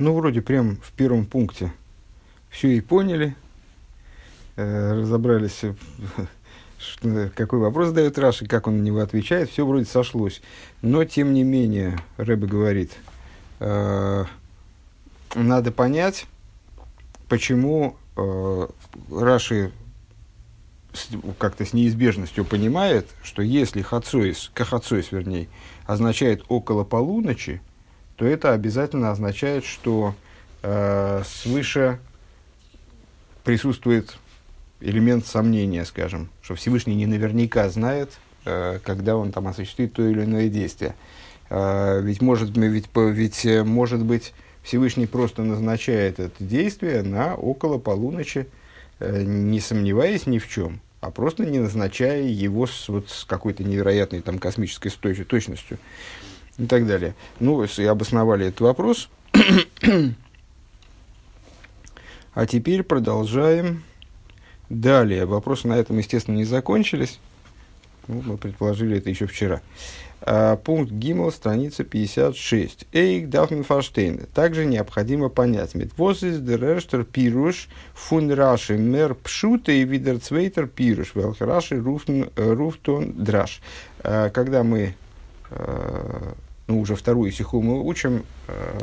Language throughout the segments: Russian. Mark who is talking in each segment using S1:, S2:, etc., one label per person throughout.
S1: Ну, вроде прям в первом пункте. Все и поняли, э, разобрались, э, что, какой вопрос задает Раши, как он на него отвечает, все вроде сошлось. Но, тем не менее, Рэбе говорит, э, надо понять, почему э, Раши как-то с неизбежностью понимает, что если хацоис, кахацоис вернее, означает около полуночи, то это обязательно означает, что э, свыше присутствует элемент сомнения, скажем, что Всевышний не наверняка знает, э, когда он там осуществит то или иное действие. Э, ведь, может, ведь, ведь э, может быть Всевышний просто назначает это действие на около полуночи, э, не сомневаясь ни в чем, а просто не назначая его с, вот, с какой-то невероятной там, космической точностью и так далее. Ну, и обосновали этот вопрос. а теперь продолжаем далее. Вопросы на этом, естественно, не закончились. Ну, мы предположили это еще вчера. А, пункт Гиммел, страница 56. Эйк Дафмен. Также необходимо понять. Метвоз из дерерштер пируш фун раши мер пшута и видерцвейтер пируш велхраши руфтон драш. А, когда мы а, ну, уже вторую сиху мы учим э,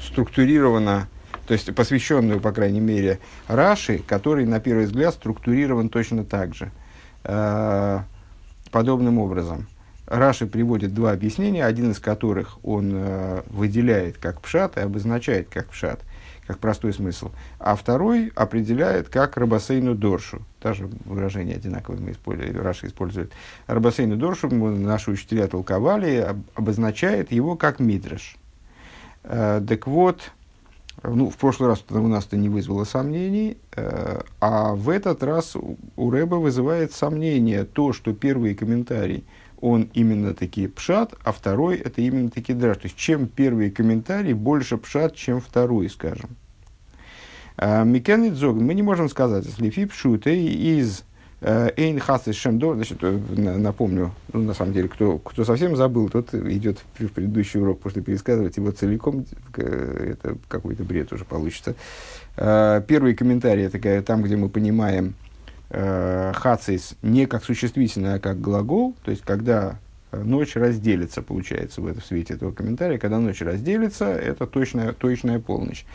S1: структурированно, то есть посвященную, по крайней мере, Раши, который, на первый взгляд, структурирован точно так же. Э, подобным образом. Раши приводит два объяснения, один из которых он э, выделяет как пшат и обозначает как пшат – как простой смысл, а второй определяет как рабасейну доршу. Даже выражение одинаковое мы используем, Раша использует. Рабасейну доршу, наши учителя толковали, обозначает его как мидраш. Э, так вот, ну, в прошлый раз у нас это не вызвало сомнений, э, а в этот раз у Рэба вызывает сомнение то, что первый комментарий – он именно таки пшат, а второй это именно таки драж. То есть, чем первый комментарий больше пшат, чем второй, скажем. А, Микен Дзог, мы не можем сказать, если фи пшуты из э, Эйн Хасы Шемдо, значит, э, напомню, ну, на самом деле, кто, кто совсем забыл, тот идет в предыдущий урок, потому пересказывать его целиком, это какой-то бред уже получится. А, первый комментарий, это там, где мы понимаем, э, хацис не как существительное, а как глагол, то есть когда э, ночь разделится, получается, в, этом, свете этого комментария, когда ночь разделится, это точная, точная полночь.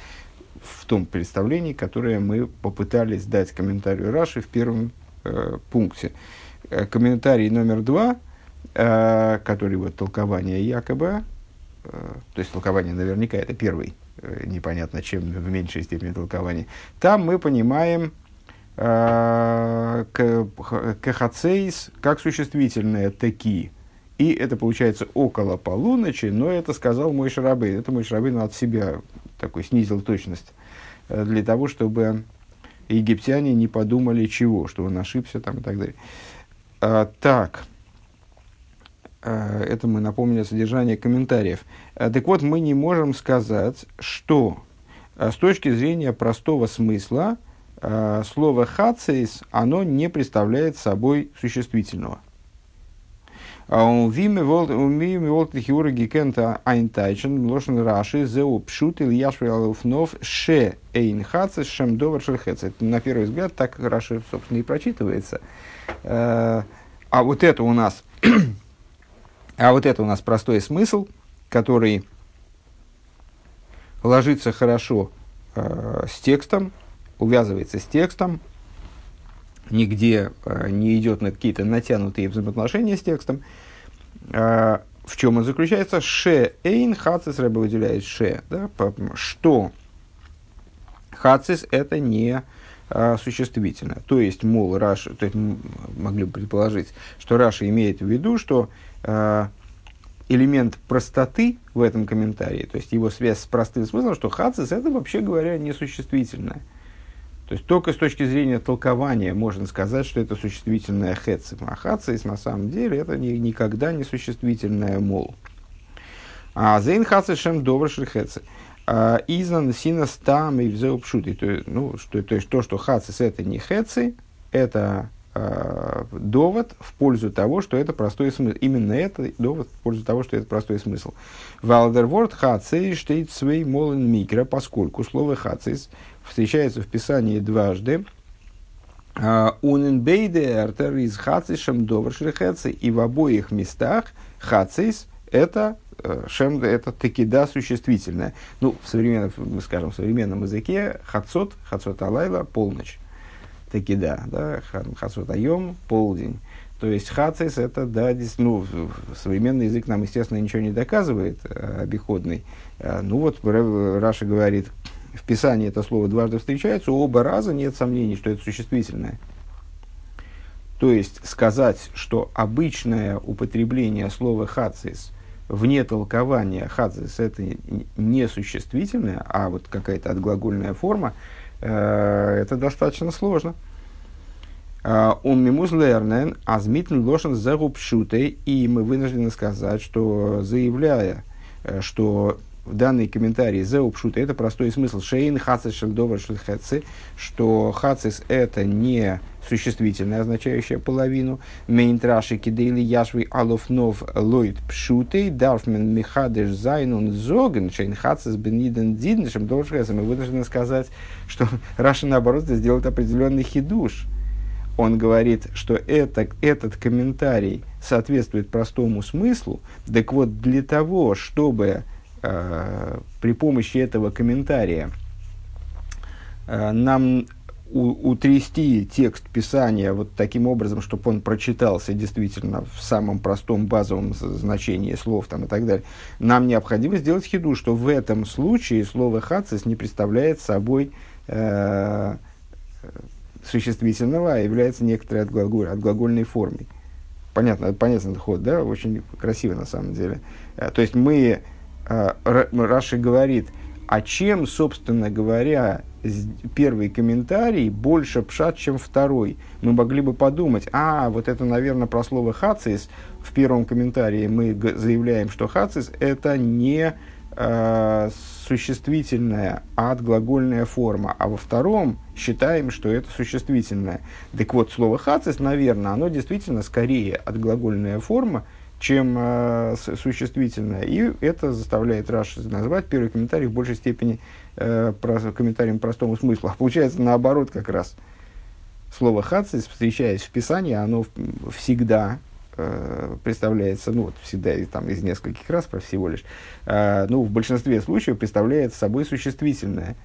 S1: В том представлении, которое мы попытались дать комментарию Раши в первом э, пункте. Э, комментарий номер два, э, который вот толкование якобы, э, то есть толкование наверняка это первый, э, непонятно чем в меньшей степени толкование, там мы понимаем кахацейс как существительное таки. И это получается около полуночи, но это сказал мой шарабей. Это мой шарабей от себя такой снизил точность э, для того, чтобы египтяне не подумали чего, что он ошибся там и так далее. А, так, а, это мы напомнили содержание комментариев. Так вот, мы не можем сказать, что с точки зрения простого смысла э, слово «хацис», оно не представляет собой существительного. А Виме волт хиура гикента айнтайчен лошен раши зеу пшут или яшвелуфнов ше эйн хацис шем довар на первый взгляд так раши, собственно, и прочитывается. Э, а вот это у нас, а вот это у нас простой смысл, который ложится хорошо э, с текстом, увязывается с текстом, нигде э, не идет на какие-то натянутые взаимоотношения с текстом. Э, в чем он заключается? Ше эйн хацис рэба выделяет ше. Да, что хацис это не э, существительное. То есть, мол, Раши, то есть, могли бы предположить, что Раши имеет в виду, что э, элемент простоты в этом комментарии, то есть его связь с простым смыслом, что хацис это, вообще говоря, несуществительное. То есть только с точки зрения толкования можно сказать, что это существительное хецим. А хацис на самом деле это не, никогда не существительное мол. А зейн хацис шем добр хеци. А, Изнан сина стам и взеупшути. То, ну, что, то есть то, что хацис это не хеци, это э, довод в пользу того, что это простой смысл. Именно это довод в пользу того, что это простой смысл. Валдерворд хацей штейт свей молен микро, поскольку слово хацис встречается в Писании дважды. Уненбейде артер из хацишем доваршрихецы, и в обоих местах хацис – это Э, шем это таки да существительное. Ну, в современном, скажем, в современном языке хацот, хацот алайла, полночь. Таки да, хацот айом, полдень. То есть хацис это, да, ну, современный язык нам, естественно, ничего не доказывает, э, обиходный. Э, ну вот, Раша говорит, в Писании это слово дважды встречается, оба раза нет сомнений, что это существительное. То есть сказать, что обычное употребление слова хацис – вне толкования хадзис это не существительное, а вот какая-то отглагольная форма, э, это достаточно сложно. Он мимуз лернен, азмитн лошен зарубшутой, и мы вынуждены сказать, что заявляя, э, что данный комментарий «Зеупшут» это простой смысл «Шейн хацис шельдовар шельхэци», что хацис это не существительное, означающее половину. Мейнтраши кидейли яшвы алофнов лойд пшутей, дарфмен михадеш зайнун зоген, шейн хацис бениден диднешем должхэсом. Мы вынуждены сказать, что Раша, наоборот, сделает определенный хидуш. Он говорит, что это, этот комментарий соответствует простому смыслу. Так вот, для того, чтобы Э, при помощи этого комментария э, нам утрясти текст Писания вот таким образом, чтобы он прочитался действительно в самом простом базовом значении слов там, и так далее, нам необходимо сделать хиду, что в этом случае слово «хацис» не представляет собой э, существительного, а является некоторой отглаголь, отглагольной формой. Понятно, понятный ход, да? Очень красиво на самом деле. Э, то есть мы Э, Раши говорит, а чем, собственно говоря, первый комментарий больше пшат, чем второй? Мы могли бы подумать, а, вот это, наверное, про слово хацис. В первом комментарии мы заявляем, что хацис – это не э, существительная, а отглагольная форма. А во втором считаем, что это существительное. Так вот, слово хацис, наверное, оно действительно скорее отглагольная форма, чем э, существительное. И это заставляет Раш назвать первый комментарий в большей степени э, про, комментарием простому смыслу. А получается наоборот как раз. Слово «хацис», встречаясь в Писании, оно всегда э, представляется, ну вот всегда там из нескольких раз про всего лишь, э, ну в большинстве случаев представляет собой существительное.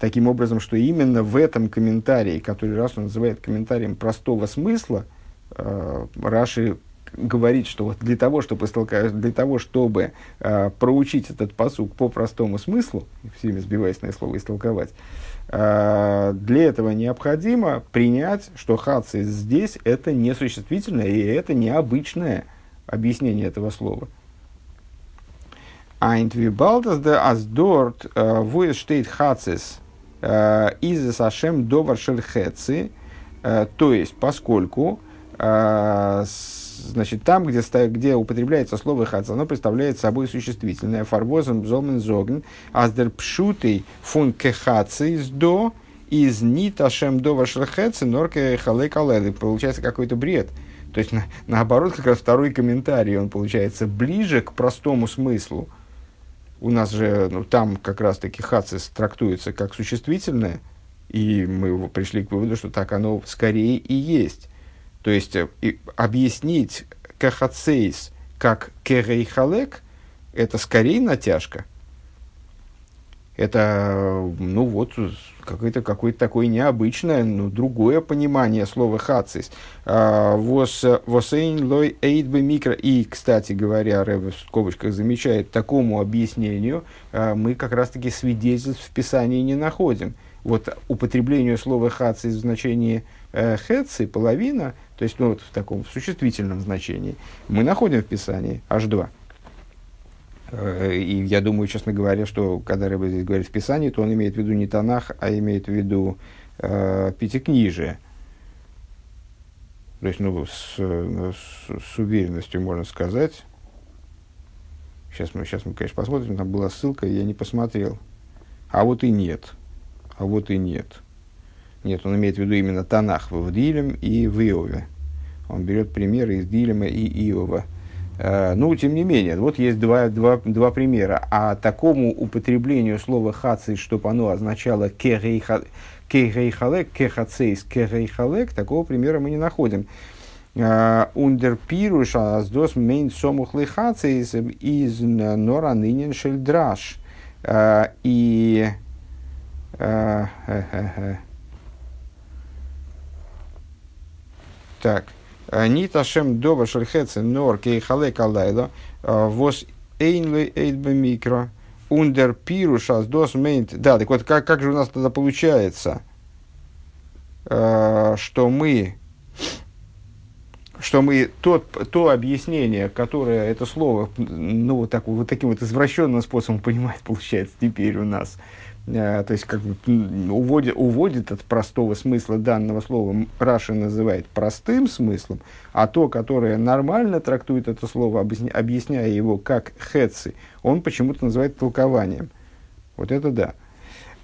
S1: Таким образом, что именно в этом комментарии, который Раша называет комментарием простого смысла, э, Раши говорит, что вот для того, чтобы, для того, чтобы э, проучить этот посук по простому смыслу, всеми сбиваясь на слово истолковать, э, для этого необходимо принять, что хаци здесь это не и это необычное объяснение этого слова. Айнтвибалтас да аздорт вуэс штейт хацис из сашем довар шельхэци, то есть поскольку э, значит, там, где, где употребляется слово хац, оно представляет собой существительное. Фарвозен бзомен зоген, аздер пшутый фун из до, из ниташем до вашерхэци норке халей калелы. Получается какой-то бред. То есть, на, наоборот, как раз второй комментарий, он получается ближе к простому смыслу. У нас же ну, там как раз-таки хацис трактуется как существительное, и мы пришли к выводу, что так оно скорее и есть. То есть э, и, объяснить кахацейс как керейхалек, это скорее натяжка. Это, ну вот, какое-то какое такое необычное, ну, другое понимание слова хацис. А, восейн лой эйдбе микро. И, кстати говоря, Рэбе в скобочках замечает, такому объяснению а, мы как раз-таки свидетельств в Писании не находим. Вот употреблению слова хацис в значении э, половина, то есть ну, вот в таком существительном значении, мы находим в Писании аж два. Э, и я думаю, честно говоря, что когда Рэбе здесь говорит в Писании, то он имеет в виду не Танах, а имеет в виду э, Пятикнижие. То есть, ну, с, с, с уверенностью можно сказать. Сейчас мы, сейчас мы, конечно, посмотрим. Там была ссылка, я не посмотрел. А вот и нет. А вот и нет. Нет, он имеет в виду именно Танах в Дилем и в Иове. Он берет примеры из Дилема и Иова. Э, ну, тем не менее, вот есть два, два, два примера. А такому употреблению слова хаций, чтобы оно означало керейхалек, кехацейс, керейхалек, такого примера мы не находим. Ундер пируш аздос мейн сомух лихацейс из нора нынен шельдраш. И так. Нит ашем доба шельхеце нор кейхале калайло вос эйнлы эйдбе микро ундер пируша с дос мейнт. Да, так вот, как, как же у нас тогда получается, э, что мы, что мы тот, то объяснение, которое это слово, ну, вот, так, вот таким вот извращенным способом понимает, получается теперь у нас, Э, то есть как бы уводит, уводит от простого смысла данного слова, Раша называет простым смыслом, а то, которое нормально трактует это слово, объясняя его как хетцы, он почему-то называет толкованием. Вот это да.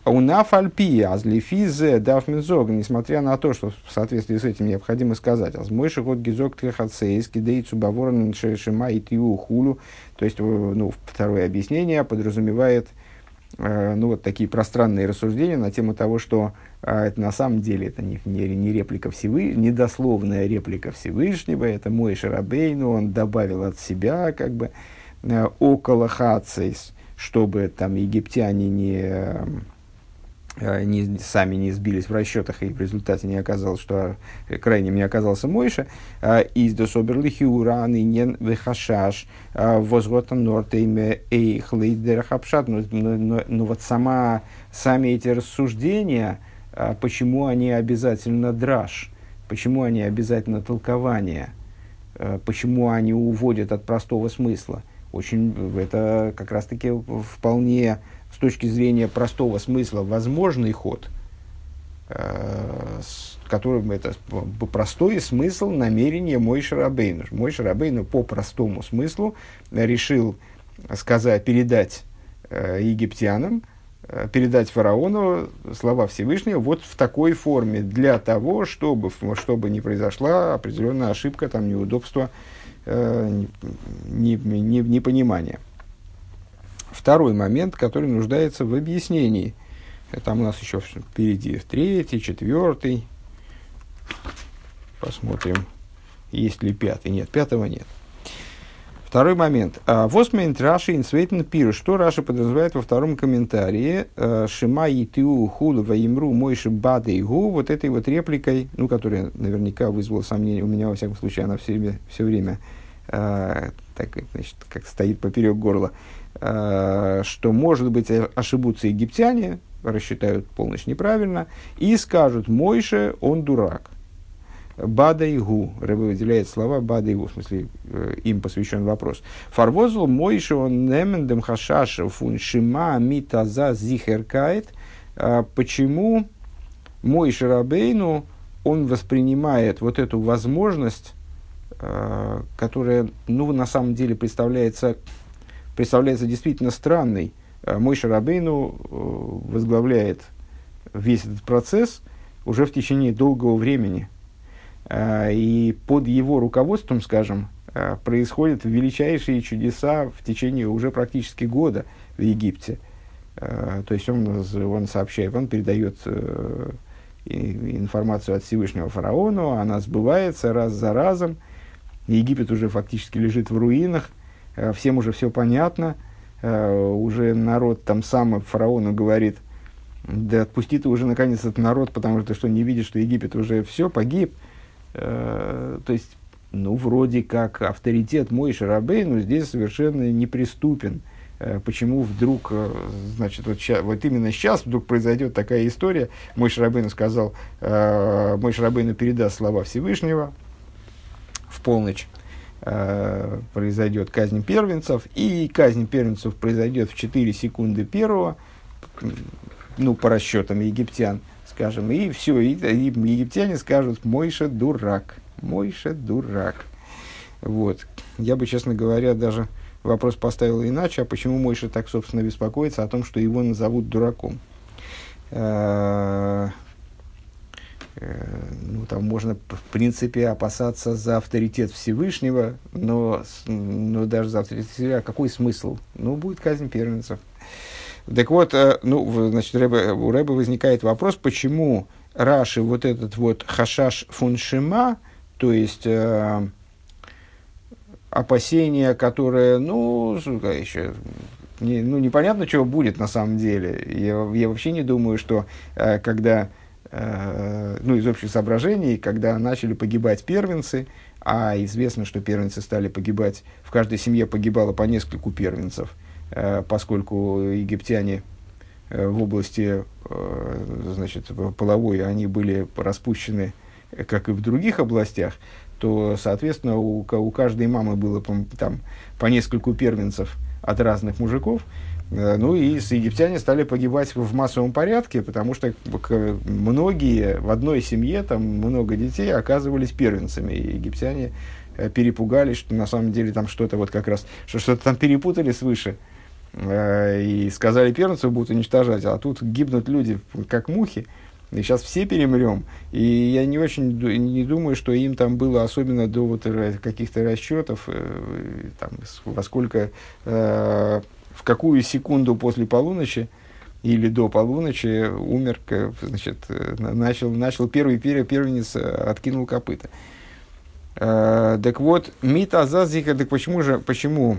S1: У нафальпи азлифизе дафминзог, несмотря на то, что в соответствии с этим необходимо сказать, аз мой шихот гизок трехацейски дейцу баворан шешима и хулу, то есть ну, второе объяснение подразумевает Э, ну, вот такие пространные рассуждения на тему того, что а, это на самом деле это не, не, не реплика Всевышнего, не дословная реплика Всевышнего, это мой Шарабейну, он добавил от себя как бы э, около Хацейс, чтобы там египтяне не Э, не, сами не сбились в расчетах, и в результате не оказалось, что э, крайним не оказался Мойша, э, из дособерлихи уран и нен вехашаш, возгота нортейме эйх лейдерахапшат. Но, но, но, но вот сама, сами эти рассуждения, почему они обязательно драж, почему они обязательно толкование, почему они уводят от простого смысла. Очень, это как раз-таки вполне с точки зрения простого смысла возможный ход, э, которым это простой смысл намерения Мой Шарабейну. Мой Шарабейну по простому смыслу решил сказать, передать э, египтянам, э, передать фараону слова Всевышнего вот в такой форме, для того, чтобы, чтобы не произошла определенная ошибка, там, неудобство, непонимание. Не, не, не второй момент, который нуждается в объяснении. Там у нас еще впереди третий, четвертый. Посмотрим, есть ли пятый. Нет, пятого нет. Второй момент. Восмейнт Раши инсвейтен пиру. Что Раши подразумевает во втором комментарии? А, Шима и тиу худу ваимру мойши бады и гу. Вот этой вот репликой, ну, которая наверняка вызвала сомнение у меня, во всяком случае, она все время, все время э, так, значит, как стоит поперек горла. Э, что, может быть, ошибутся египтяне, рассчитают полностью неправильно, и скажут, Мойше, он дурак. Бада и гу. Рэбе выделяет слова Бада и гу, в смысле, э, им посвящен вопрос. Фарвозл Мойше, он немендем хашаш фун шима митаза зихеркает. Э, почему Мойше Рабейну, он воспринимает вот эту возможность, которая, ну, на самом деле представляется представляется действительно странной. Э, мой Шарабейну э, возглавляет весь этот процесс уже в течение долгого времени. Э, и под его руководством, скажем, происходят величайшие чудеса в течение уже практически года в Египте. То есть он, он сообщает, он передает информацию от Всевышнего фараону, она сбывается раз за разом. Египет уже фактически лежит в руинах, всем уже все понятно, э, уже народ там сам фараону говорит, да отпусти ты уже наконец этот народ, потому что ты что, не видишь, что Египет уже все, погиб. Э, то есть, ну, вроде как авторитет мой Шарабейну здесь совершенно неприступен. Почему вдруг, значит, вот, ща, вот именно сейчас вдруг произойдет такая история. Мой Шарабейну сказал, мой Шарабейну передаст слова Всевышнего в полночь э, произойдет казнь первенцев, и казнь первенцев произойдет в 4 секунды первого, ну, по расчетам египтян, скажем, и все, и, и египтяне скажут, Мойша дурак, Мойша дурак. Вот. Я бы, честно говоря, даже вопрос поставил иначе, а почему Мойша так, собственно, беспокоится о том, что его назовут дураком. Э, ну, там можно, в принципе, опасаться за авторитет Всевышнего, но, но даже за авторитет Всевышнего, а какой смысл? Ну, будет казнь первенцев. Так вот, ну, значит, у Рэба возникает вопрос, почему Раши вот этот вот хашаш фуншима, то есть э, опасение, которое, ну, еще, не, ну, непонятно, чего будет на самом деле. Я, я вообще не думаю, что э, когда, э, ну, из общих соображений, когда начали погибать первенцы, а известно, что первенцы стали погибать, в каждой семье погибало по нескольку первенцев, э, поскольку египтяне Э, в области э, значит, половой они были распущены, как и в других областях, то, соответственно, у, у каждой мамы было там, по нескольку первенцев от разных мужиков. Э, ну и египтяне стали погибать в массовом порядке, потому что многие в одной семье, там много детей, оказывались первенцами. И египтяне перепугались, что на самом деле там что-то вот как раз, что что-то там перепутали свыше. Э, и сказали первенцев будут уничтожать, а тут гибнут люди как мухи, и сейчас все перемрем. И я не очень не думаю, что им там было особенно до вот каких-то расчетов, э, там, во сколько, э, в какую секунду после полуночи или до полуночи умер, значит, начал, начал первый первенец, откинул копыта. Так вот, мит азазиха, так почему же, почему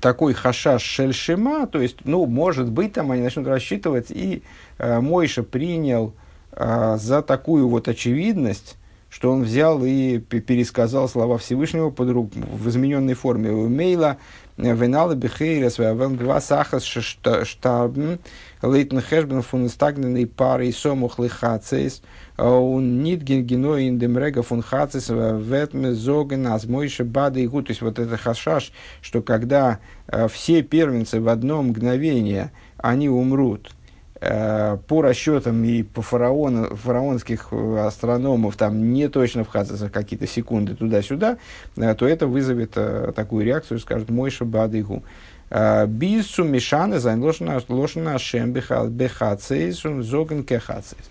S1: такой хашаш шельшима, то есть, ну, может быть, там они начнут рассчитывать, и э, Мойша принял э, за такую вот очевидность, что он взял и пересказал слова Всевышнего под рук, в измененной форме. Мейла венала бихейрес вен гва сахас штабн лейтен хэшбен фун стагненный парой сомух лихацейс он нит геной демрега фун хацейс ветме зоген аз мойше бада и То есть вот это хашаш, что когда э, все первенцы в одно мгновение они умрут, по расчетам и по фараону, фараонских э, астрономов там не точно в за какие-то секунды туда-сюда, э, то это вызовет такую реакцию, скажет Мойша Бадыгу. ביז צו משנה זיין לשון השם בחצות אין כחצות.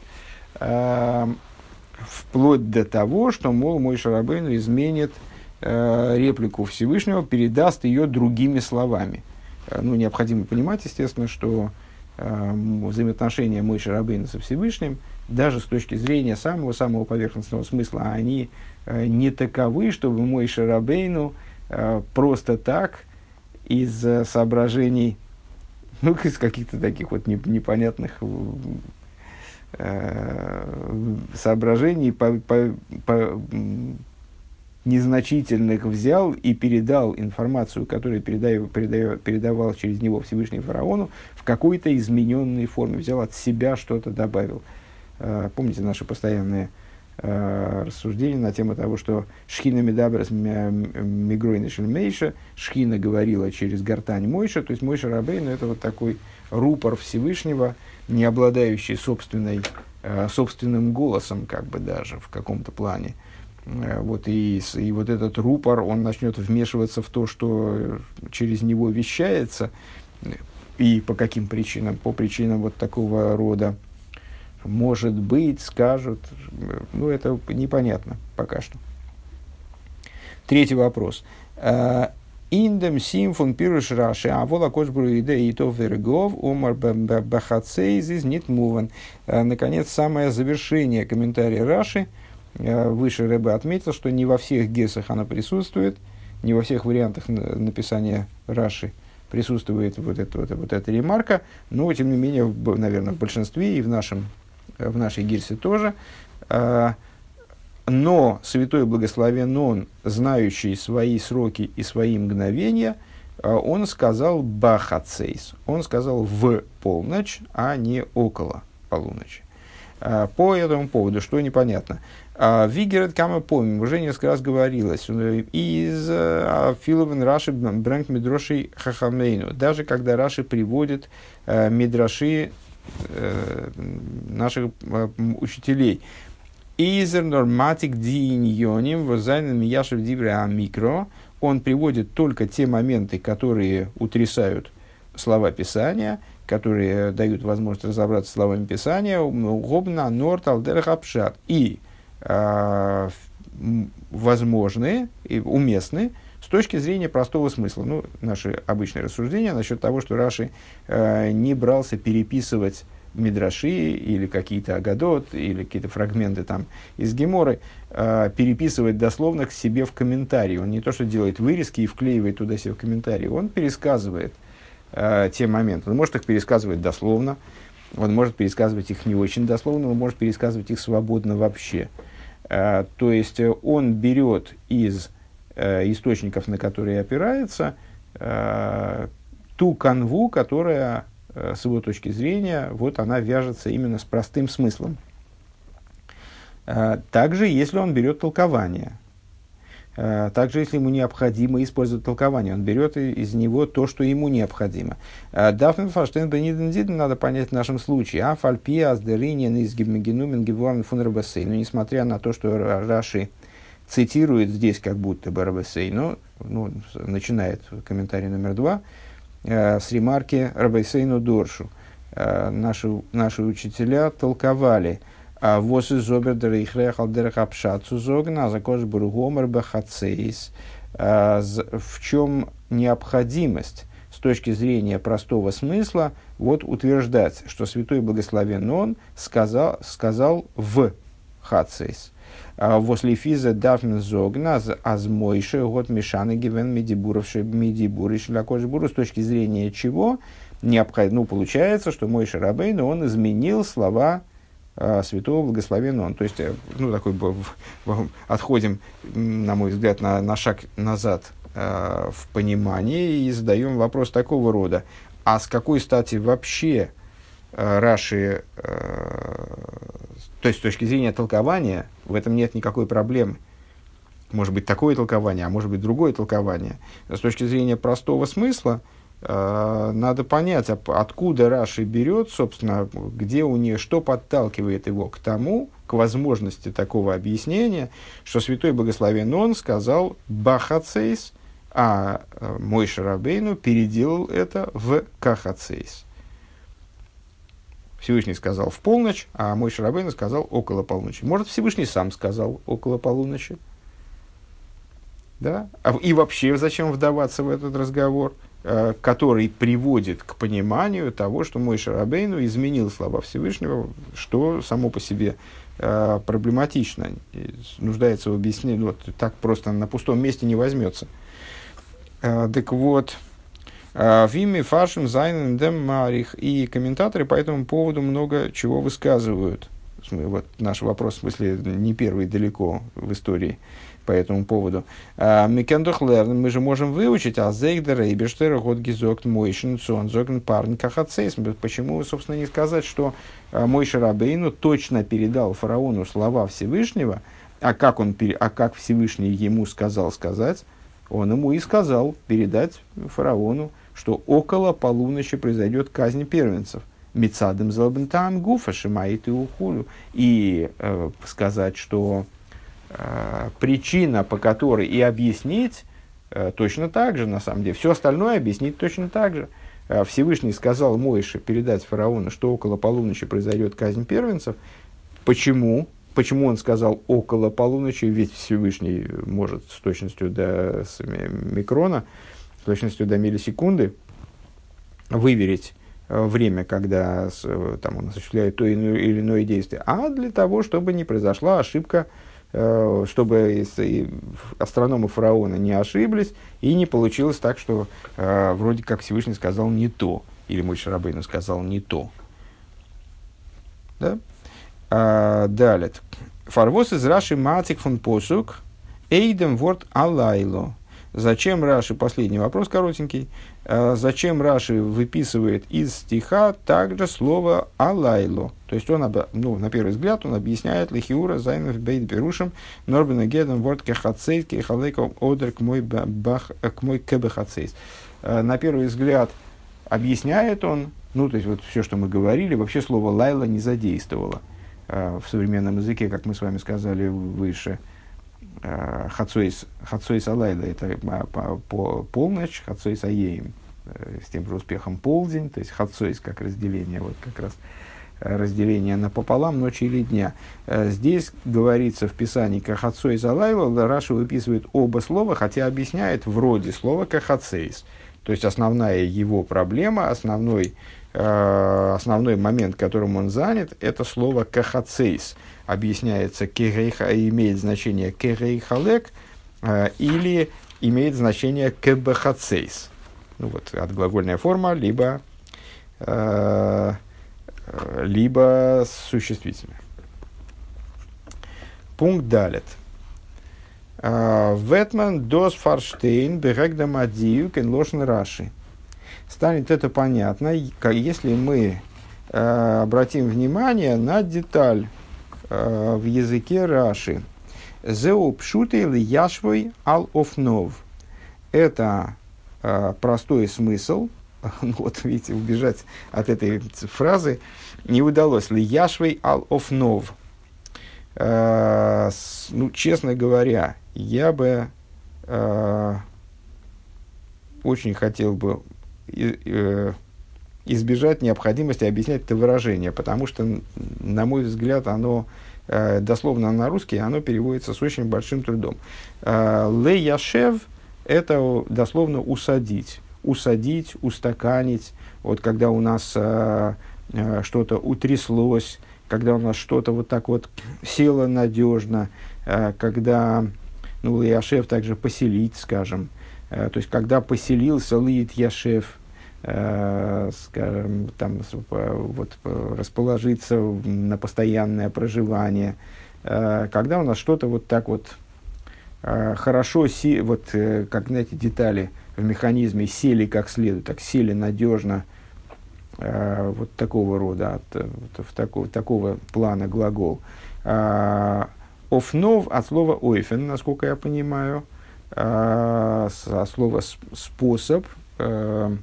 S1: Вплоть до того, что, мол, משה רבינו изменит реплику Всевышнего, передаст ее другими словами. Ну, необходимо понимать, естественно, что э, взаимоотношения Мойши Рабейна со Всевышним, даже с точки зрения самого-самого поверхностного смысла, они э, не таковы, чтобы Мойши Рабейну э, просто так из соображений, ну, из каких-то таких вот непонятных э, соображений по, по, по, незначительных взял и передал информацию, которую передаю, передаю, передавал через него Всевышний фараону, в какой-то измененной форме. Взял от себя что-то, добавил. А, помните наши постоянные а, рассуждения на тему того, что Шхина Медабрас Мигройна Шельмейша, Шхина говорила через гортань Мойша, то есть Мойша Рабейну это вот такой рупор Всевышнего, не обладающий собственной, а, собственным голосом, как бы даже в каком-то плане. Э, вот, и, и вот этот рупор, он начнет вмешиваться в то, что через него вещается, и по каким причинам, по причинам вот такого рода, может быть, скажут, ну, это непонятно пока что. Третий вопрос. Э, Индем симфон пируш раши, а вола кошбру иде и то вергов, умар бахацейз из нитмуван. Э, наконец, самое завершение комментария Раши – Э, выше Рэбе отметил, что не во всех гесах она присутствует, не во всех вариантах написания Раши присутствует вот эта, вот, вот эта ремарка, но, тем не менее, в, наверное, в большинстве и в, нашем, э, в нашей гирсе тоже. Э, но Святой Благословен Он, знающий свои сроки и свои мгновения, он сказал «бахацейс», он сказал «в полночь», а не «около полуночи». По этому поводу, что непонятно – а, Вигерет Кама помним, уже несколько раз говорилось, из а, Филовен Раши Брэнк Мидроши Хахамейну, даже когда Раши приводит э, Мидраши э, наших э, учителей. Изер норматик дииньоним возайнен мияшев дивре микро. Он приводит только те моменты, которые утрясают слова Писания, которые дают возможность разобраться словами Писания, угобна норт алдерах. И э, возможны и уместны с точки зрения простого смысла. Ну, наши обычные рассуждения насчет того, что Раши э, не брался переписывать мидраши или какие-то агадот, или какие-то фрагменты там из Геморы, э, переписывать дословно к себе в комментарии. Он не то, что делает вырезки и вклеивает туда себе в комментарии, он пересказывает э, те моменты. Он может их пересказывать дословно, он может пересказывать их не очень дословно, он может пересказывать их свободно вообще. Э, то есть э, он берет из э, источников, на которые опирается, э, ту канву, которая Э, с его точки зрения, вот она вяжется именно с простым смыслом. Э, также, если он берет толкование, также, если ему необходимо использовать толкование, он берет из него то, что ему необходимо. Дафн фаштен бениден надо понять в нашем случае. А фальпи аздеринен из гиммегенумен гивуан фунрабасей. Но несмотря на то, что Раши цитирует здесь как будто бы Рабасей, но ну, начинает комментарий номер два – э, с ремарки Рабайсейну Доршу. Э, наши, наши учителя толковали «Вос из обердер и хрехалдерах апшацу зогна, за кож бургомер бахацейс». Э, в чем необходимость с точки зрения простого смысла вот утверждать, что святой благословен он сказал, сказал в хацейс. А, возле физа дафмен зогна аз мойши год мешаны гивен медибуровши медибуры шлякошбуру с точки зрения чего необходимо, ну, получается, что мой Шарабейн, он изменил слова святого благословенного. То есть, э, ну, такой, отходим, на мой взгляд, на, на шаг назад э, в понимании и задаем вопрос такого рода. А с какой стати вообще э, Раши то есть, с точки зрения толкования, в этом нет никакой проблемы. Может быть, такое толкование, а может быть, другое толкование. С точки зрения простого смысла, надо понять, откуда Раши берет, собственно, где у нее, что подталкивает его к тому, к возможности такого объяснения, что Святой Благословен Он сказал «бахацейс», а э, мой Шарабейну переделал это в «кахацейс». Всевышний сказал в полночь, а мой Шарабейна сказал около полуночи. Может, Всевышний сам сказал около полуночи. Да? А и вообще, зачем вдаваться в этот разговор, э, который приводит к пониманию того, что мой Шарабейну изменил слова Всевышнего, что само по себе э, проблематично, нуждается в объяснении, ну, вот, так просто на пустом месте не возьмется. Э, так вот, а, Вими фаршим зайнен дем марих. И комментаторы по этому поводу много чего высказывают. Вот наш вопрос, в смысле, не первый далеко в истории по этому поводу. А, Микендухлер, мы же можем выучить, а зейгдера и бештера год гизокт мойшин сон зоген парн кахацейс. Почему, собственно, не сказать, что а, мой Шарабейну точно передал фараону слова Всевышнего, а как, он, а как Всевышний ему сказал сказать, он ему и сказал передать фараону что около полуночи произойдет казнь первенцев. Мецадом залбентан гуфа шимаит и ухулю. И э, сказать, что причина, по которой и объяснить э, точно так же, на самом деле, все остальное объяснить точно так же. Э, Всевышний сказал Мойше передать фараону, что около полуночи произойдет казнь первенцев. Почему? Почему он сказал около полуночи? Ведь Всевышний может с точностью до микрона с точностью до миллисекунды выверить э, время, когда э, там, он осуществляет то или иное действие, а для того, чтобы не произошла ошибка, э, чтобы астрономы фараона не ошиблись, и не получилось так, что вроде как Всевышний сказал не то, или мой Шарабейну сказал не то. Да? А, далее. Фарвос из Раши Мацик фон Посук, Эйдем ворд Алайло. Зачем Раши, последний вопрос коротенький, э, зачем Раши выписывает из стиха также слово «алайло»? То есть он, ну, на первый взгляд, он объясняет лихиура зайнов бейт берушем норбена гедом ворд кехацейт кехалейком одер к мой бах к мой кебехацейс. Э, на первый взгляд объясняет он, ну, то есть вот все, что мы говорили, вообще слово «лайла» не задействовало э, в современном языке, как мы с вами сказали выше – Хацойс, Хацойс Алайда, это по, по, полночь, Хацойс Аеем, э, с тем же успехом полдень, то есть хацойс как разделение, вот как раз э, разделение напополам ночи или дня. Э, здесь говорится в Писании «кахацойс алайла», Раша выписывает оба слова, хотя объясняет вроде слова «кахацейс». То есть основная его проблема, основной, э, основной момент, которым он занят, это слово «кахацейс». Объясняется, керейха, имеет значение «керейхалек» э, или имеет значение кебахацейс. Ну вот, отглагольная форма, либо, э, либо существительное. Пункт далит. Ветман дос фарштейн бегагдамадию кенлошен раши. Станет это понятно, если мы э, обратим внимание на деталь э, в языке раши – Зеу пшуты или яшвой ал офнов. Это э, простой смысл. ну, вот видите, убежать от этой фразы не удалось. Ли яшвой ал офнов. Э, ну, честно говоря, я бы э, очень хотел бы избежать необходимости объяснять это выражение, потому что, на мой взгляд, оно Э, дословно на русский оно переводится с очень большим трудом. Э, Ле яшев – это дословно усадить, усадить, устаканить. Вот когда у нас э, что-то утряслось, когда у нас что-то вот так вот село надежно, когда, ну, Яшев также поселить, скажем, то есть когда поселился Лиит Яшев – э, скажем, там, вот, расположиться на постоянное проживание, э, когда у нас что-то вот так вот э, хорошо, си, вот, э, как, знаете, детали в механизме сели как следует, так сели надежно, э, вот такого рода, от, вот, в такого, такого плана глагол. Э, Офнов от слова ойфен, насколько я понимаю, э, от слова способ, э,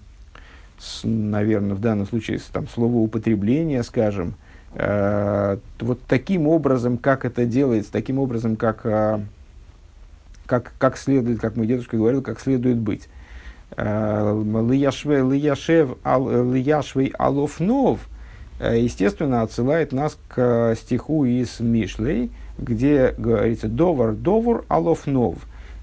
S1: с, наверное, в данном случае, там, словоупотребление, скажем, э, вот таким образом, как это делается, таким образом, как, э, как, как следует, как мой дедушка говорил, как следует быть. Лияшвей Алофнов, естественно, отсылает нас к стиху из Мишлей, где говорится «довар довар алофнов»,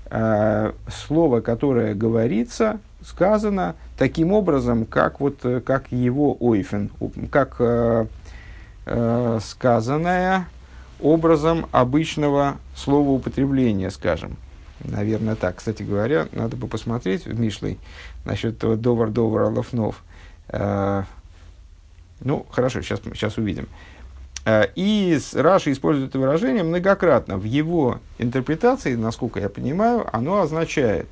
S1: слово, которое говорится, сказано таким образом, как, вот, э, как его ойфен, как э, э, сказанное образом обычного слова употребления, скажем. Наверное, так. Кстати говоря, надо бы посмотреть в Мишлей насчет довар-довар алафнов. Э, ну, хорошо, сейчас, сейчас увидим. Э, и Раши использует это выражение многократно. В его интерпретации, насколько я понимаю, оно означает,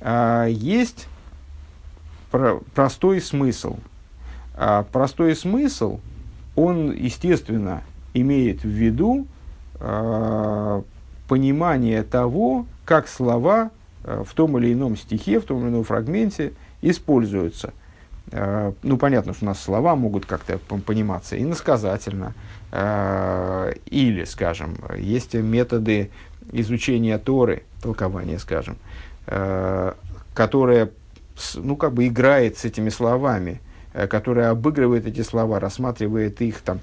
S1: э, есть про, простой смысл. А простой смысл, он, естественно, имеет в виду э, понимание того, как слова э, в том или ином стихе, в том или ином фрагменте используются. Э, ну, понятно, что у нас слова могут как-то пониматься иносказательно, э, или, скажем, есть методы изучения Торы, толкования, скажем, э, которые ну, как бы играет с этими словами, э, которая обыгрывает эти слова, рассматривает их, там,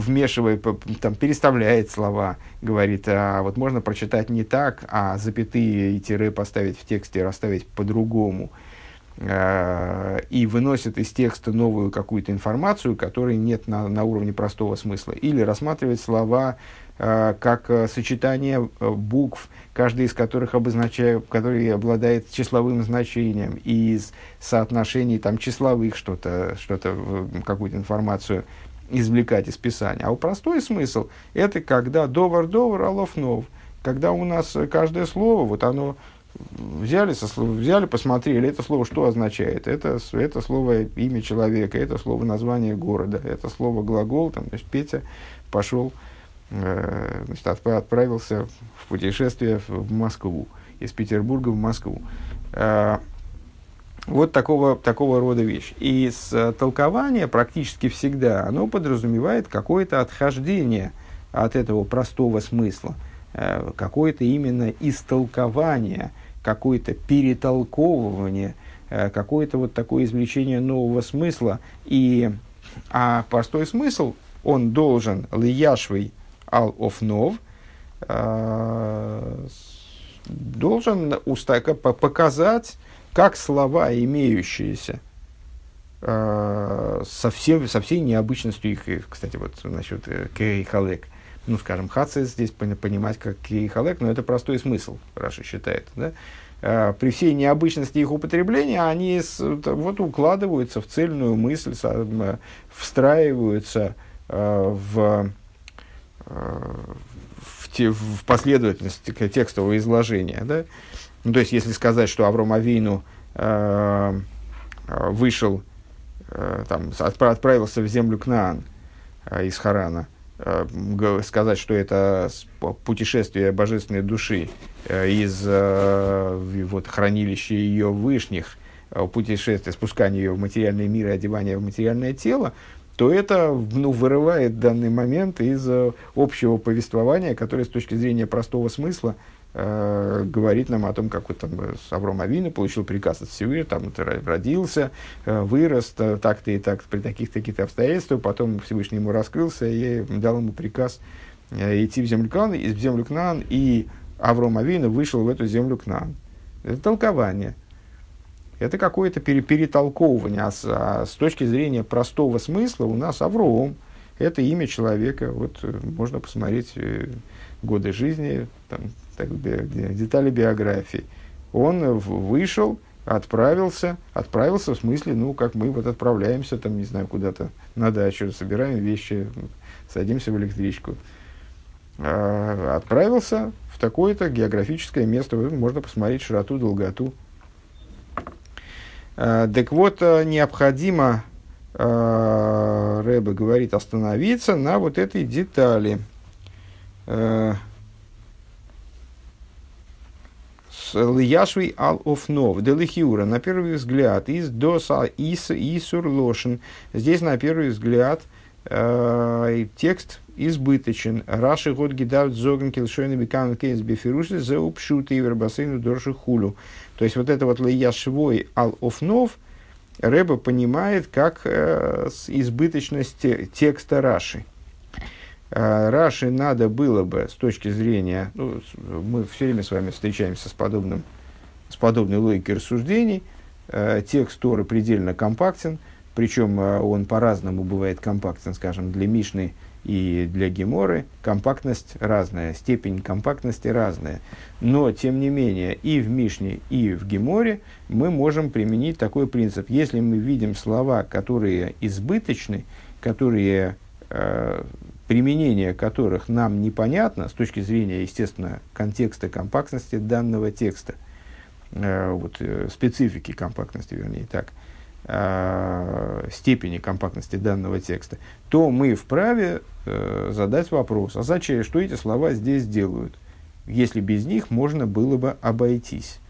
S1: вмешивает, там, переставляет слова, говорит, а вот можно прочитать не так, а запятые и тире поставить в тексте, расставить по-другому. Э, и выносит из текста новую какую-то информацию, которой нет на, на уровне простого смысла. Или рассматривает слова э, как сочетание букв, каждый из которых обозначает, который обладает числовым значением, и из соотношений там, числовых что-то, что-то, какую-то информацию извлекать из Писания. А у простой смысл – это когда довар-довар, алов-нов. Когда у нас каждое слово, вот оно взяли, со слов, взяли, посмотрели, это слово что означает? Это, это слово имя человека, это слово название города, это слово глагол, там, значит, Петя пошел Э, значит, отправился в путешествие в Москву, из Петербурга в Москву. Э, вот такого, такого рода вещь. И с э, толкования практически всегда оно подразумевает какое-то отхождение от этого простого смысла, какое-то именно истолкование, какое-то перетолковывание э, какое-то вот такое извлечение нового смысла. И, а простой смысл, он должен лияшвей ал офнов, э, должен показать, как слова, имеющиеся э, со, всем, со всей необычностью их, кстати, вот насчет Кейхалек, ну, скажем, хацис здесь понимать как Кейхалек, но это простой смысл, Раша считает, да? Э, при всей необычности их употребления, они с, вот, укладываются в цельную мысль, со, встраиваются э, в, э, в, те, в последовательность текстового изложения. Да? Ну, то есть, если сказать, что Авром Авину э, вышел, э, там, отправился в землю Кнаан э, из Харана, Э, сказать, что это путешествие божественной души э, из э, вот, хранилища ее вышних, путешествие, спускание ее в материальный мир и одевание в материальное тело, то это ну, вырывает данный момент из общего повествования, которое с точки зрения простого смысла э, говорит нам о том, как вот там э, Авром Авина получил приказ от Всевышнего, там ты родился, э, вырос э, так-то и так при таких-то таких обстоятельствах, потом Всевышний ему раскрылся и дал ему приказ э, идти в землю Кнаан, в землю Кнаан, и Авром Авина вышел в эту землю Кнаан. Это толкование. Это какое-то пере, перетолковывание. А с, а с точки зрения простого смысла у нас Авром – это имя человека. Вот э, можно посмотреть э, годы жизни, там, так, детали биографии. Он вышел, отправился, отправился в смысле, ну, как мы вот отправляемся, там, не знаю, куда-то на дачу, собираем вещи, садимся в электричку. А, отправился в такое-то географическое место, можно посмотреть широту, долготу. А, так вот, а, необходимо, а, Рэбе говорит, остановиться на вот этой детали – Э, Лияшвей ал офнов, делихиура, на первый взгляд, из доса ис исур лошен. Здесь, на первый взгляд, э, текст избыточен. Раши год гидавт зоген килшойны бекан кейс бефируши за упшуты и вербасейну дорши хулю. То есть, вот это вот лияшвой ал офнов, Рэба понимает как э, избыточность текста Раши. А, Раши надо было бы с точки зрения, ну, мы все время с вами встречаемся с, подобным, с подобной логикой рассуждений, э, текст Торы предельно компактен, причем э, он по-разному бывает компактен, скажем, для Мишны и для Геморы компактность разная, степень компактности разная. Но, тем не менее, и в Мишне, и в Геморе мы можем применить такой принцип. Если мы видим слова, которые избыточны, которые применение которых нам непонятно с точки зрения, естественно, контекста компактности данного текста, э, вот, э, специфики компактности, вернее так, э, степени компактности данного текста, то мы вправе задать вопрос, а зачем, что эти слова здесь делают, если без них можно было бы обойтись.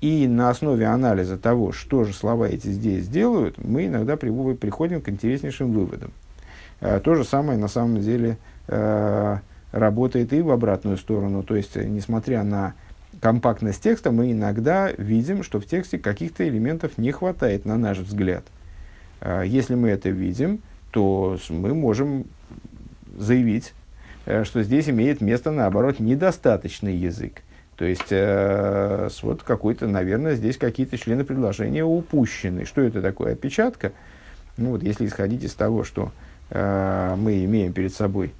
S1: И на основе анализа того, что же слова эти здесь делают, мы иногда приходим к интереснейшим выводам. Э, то же самое на самом деле э, работает и в обратную сторону. То есть, несмотря на компактность текста, мы иногда видим, что в тексте каких-то элементов не хватает, на наш взгляд. Э, если мы это видим, то мы можем заявить, что здесь имеет место, наоборот, недостаточный язык. То есть, э, вот какой-то, наверное, здесь какие-то члены предложения упущены. Что это такое? Опечатка? Ну вот, если исходить из того, что Э, мы имеем перед собой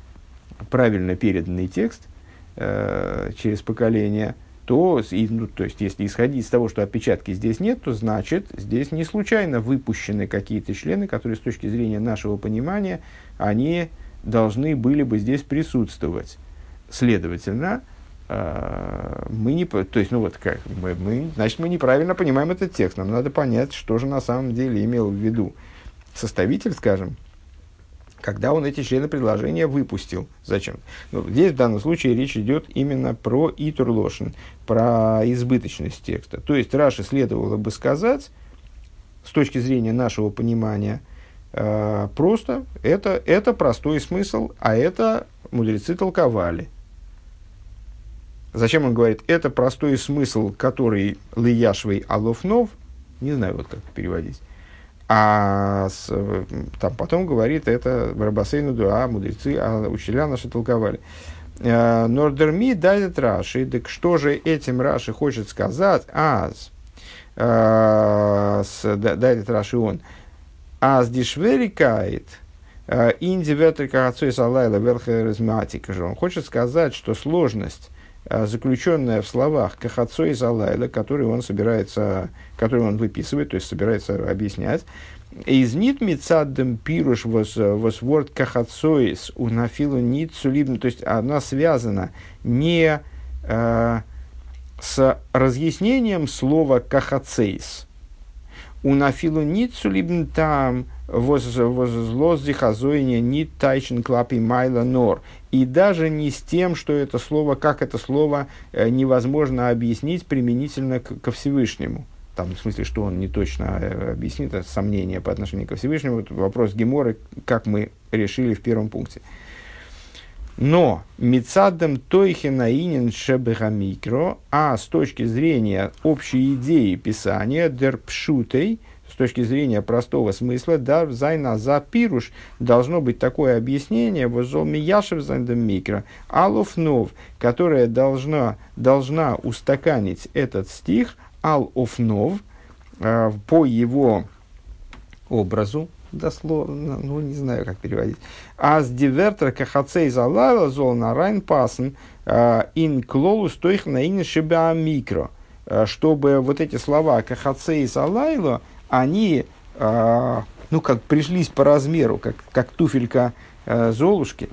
S1: правильно переданный текст э, через поколение, то, и, ну, то есть, если исходить из того, что отпечатки здесь нет, то значит, здесь не случайно выпущены какие-то члены, которые с точки зрения нашего понимания, они должны были бы здесь присутствовать. Следовательно, э, мы не, то есть, ну вот как, мы, мы, значит, мы неправильно понимаем этот текст. Нам надо понять, что же на самом деле имел в виду составитель, скажем, когда он эти члены предложения выпустил. Зачем? Ну, здесь в данном случае речь идет именно про итурлошин, про избыточность текста. То есть Раши следовало бы сказать, с точки зрения нашего понимания, э, просто это, это простой смысл, а это мудрецы толковали. Зачем он говорит? Это простой смысл, который Лияшвей Алофнов, не знаю, вот как переводить. А с, там потом говорит это Барабасейну Дуа, мудрецы, а учителя наши толковали. Э, Нордерми дает Раши, так что же этим Раши хочет сказать? Аз, э, дает Раши он, аз дишверикает, э, инди ветрика отцой салайла верхеризматика же. Он хочет сказать, что сложность а, заключенная в словах Кахацой Залайла, который он собирается, который он выписывает, то есть собирается объяснять. Из нит мицаддем пируш восворд кахацоис у нафилу нит сулибн, то есть она связана не э, с разъяснением слова кахацейс. У нафилу нит сулибн там возлозди хазойне нит тайчен клапи майла нор и даже не с тем, что это слово, как это слово э, невозможно объяснить применительно к, ко Всевышнему. Там, в смысле, что он не точно э, объяснит, это сомнение по отношению ко Всевышнему. Вот вопрос Геморы, как мы решили в первом пункте. Но Мицадем Тойхенаинин Шебехамикро, а с точки зрения общей идеи Писания, Дерпшутей, точки зрения простого смысла, да, зайна за пируш должно быть такое объяснение, возолми яшев микро, алов нов, которое должна, должна устаканить этот стих, ал офнов, э, по его образу, дословно, ну, не знаю, как переводить. Аз дивертер кахацей залайла зол на райн пасн ин клолу стоих на ин шиба микро. Чтобы вот эти слова кахацей залайло, они, э, ну, как пришлись по размеру, как, как туфелька э, Золушки,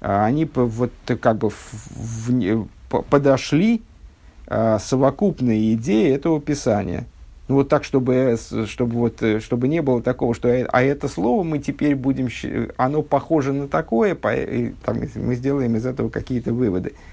S1: а они вот как бы в, в, подошли э, совокупные идеи этого писания. Ну, вот так, чтобы, чтобы, вот, чтобы не было такого, что а это слово мы теперь будем, оно похоже на такое, по, и, там, мы сделаем из этого какие-то выводы.